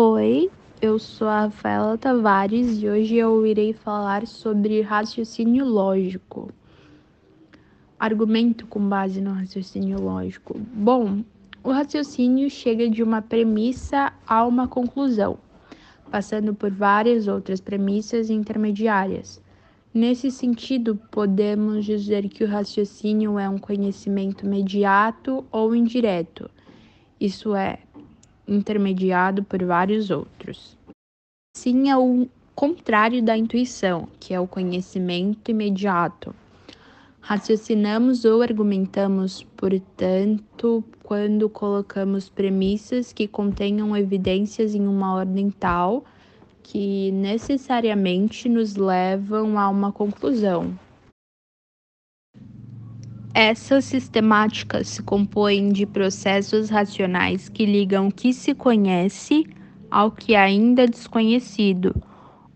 Oi, eu sou a Rafaela Tavares e hoje eu irei falar sobre raciocínio lógico. Argumento com base no raciocínio lógico. Bom, o raciocínio chega de uma premissa a uma conclusão, passando por várias outras premissas intermediárias. Nesse sentido, podemos dizer que o raciocínio é um conhecimento imediato ou indireto, isso é, intermediado por vários outros. Sim, é o contrário da intuição, que é o conhecimento imediato. Raciocinamos ou argumentamos, portanto, quando colocamos premissas que contenham evidências em uma ordem tal que necessariamente nos levam a uma conclusão. Essa sistemática se compõe de processos racionais que ligam o que se conhece ao que ainda é desconhecido,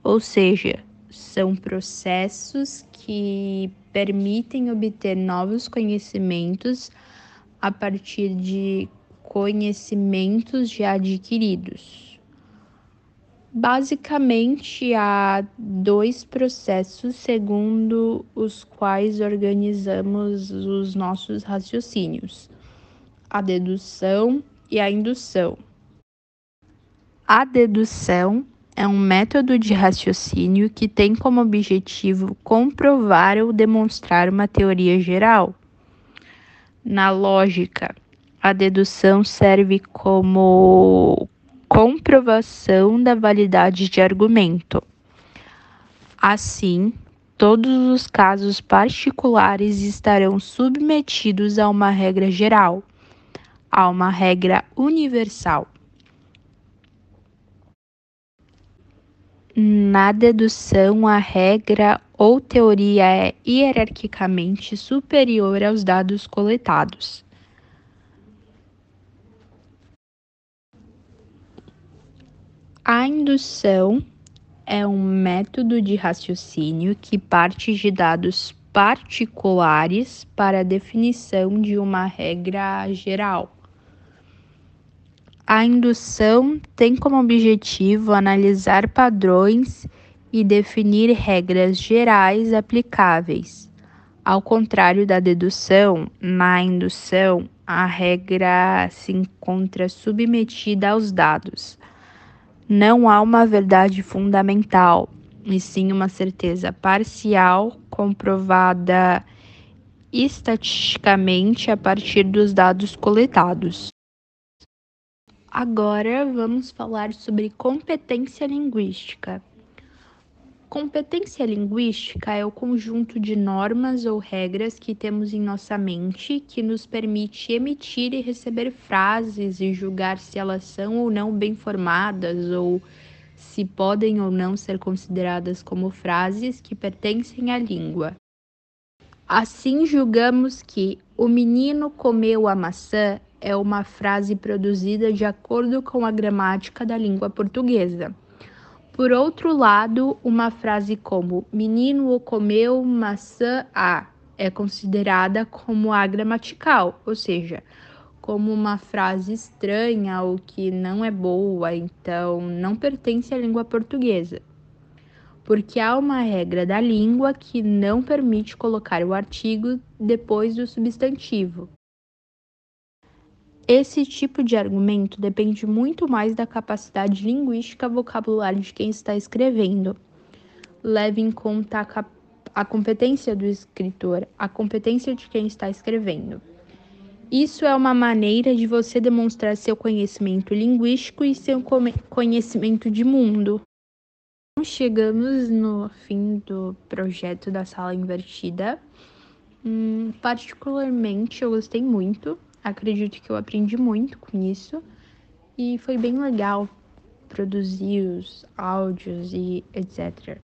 ou seja, são processos que permitem obter novos conhecimentos a partir de conhecimentos já adquiridos. Basicamente, há dois processos segundo os quais organizamos os nossos raciocínios: a dedução e a indução. A dedução é um método de raciocínio que tem como objetivo comprovar ou demonstrar uma teoria geral. Na lógica, a dedução serve como comprovação da validade de argumento. Assim, todos os casos particulares estarão submetidos a uma regra geral, a uma regra universal. Na dedução, a regra ou teoria é hierarquicamente superior aos dados coletados. A indução é um método de raciocínio que parte de dados particulares para a definição de uma regra geral. A indução tem como objetivo analisar padrões e definir regras gerais aplicáveis. Ao contrário da dedução, na indução, a regra se encontra submetida aos dados não há uma verdade fundamental, e sim uma certeza parcial comprovada estatisticamente a partir dos dados coletados. Agora vamos falar sobre competência linguística. Competência linguística é o conjunto de normas ou regras que temos em nossa mente que nos permite emitir e receber frases e julgar se elas são ou não bem formadas ou se podem ou não ser consideradas como frases que pertencem à língua. Assim, julgamos que o menino comeu a maçã é uma frase produzida de acordo com a gramática da língua portuguesa. Por outro lado, uma frase como menino comeu maçã a é considerada como agramatical, ou seja, como uma frase estranha ou que não é boa, então não pertence à língua portuguesa. Porque há uma regra da língua que não permite colocar o artigo depois do substantivo. Esse tipo de argumento depende muito mais da capacidade linguística vocabular de quem está escrevendo. Leve em conta a, a competência do escritor, a competência de quem está escrevendo. Isso é uma maneira de você demonstrar seu conhecimento linguístico e seu conhecimento de mundo. Chegamos no fim do projeto da sala invertida. Hum, particularmente, eu gostei muito acredito que eu aprendi muito com isso e foi bem legal produzir os áudios e etc.